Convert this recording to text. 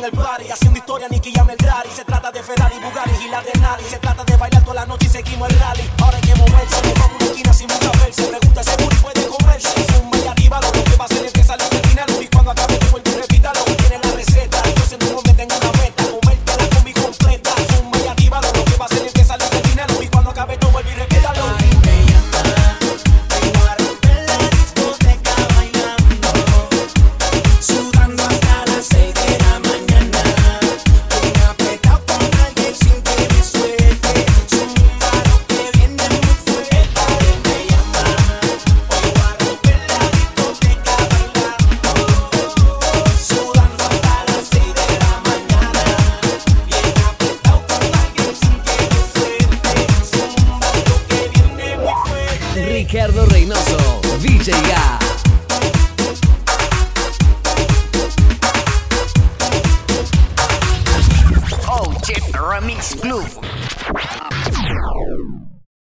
en el party, haciendo historia, Nicky llama el Dari. Se trata de Ferrari, Bugatti y la de Nari. Se trata de bailar toda la noche y seguimos el rally. Ricardo Reynoso, DJ Gas. Oh, Chip Remix Club.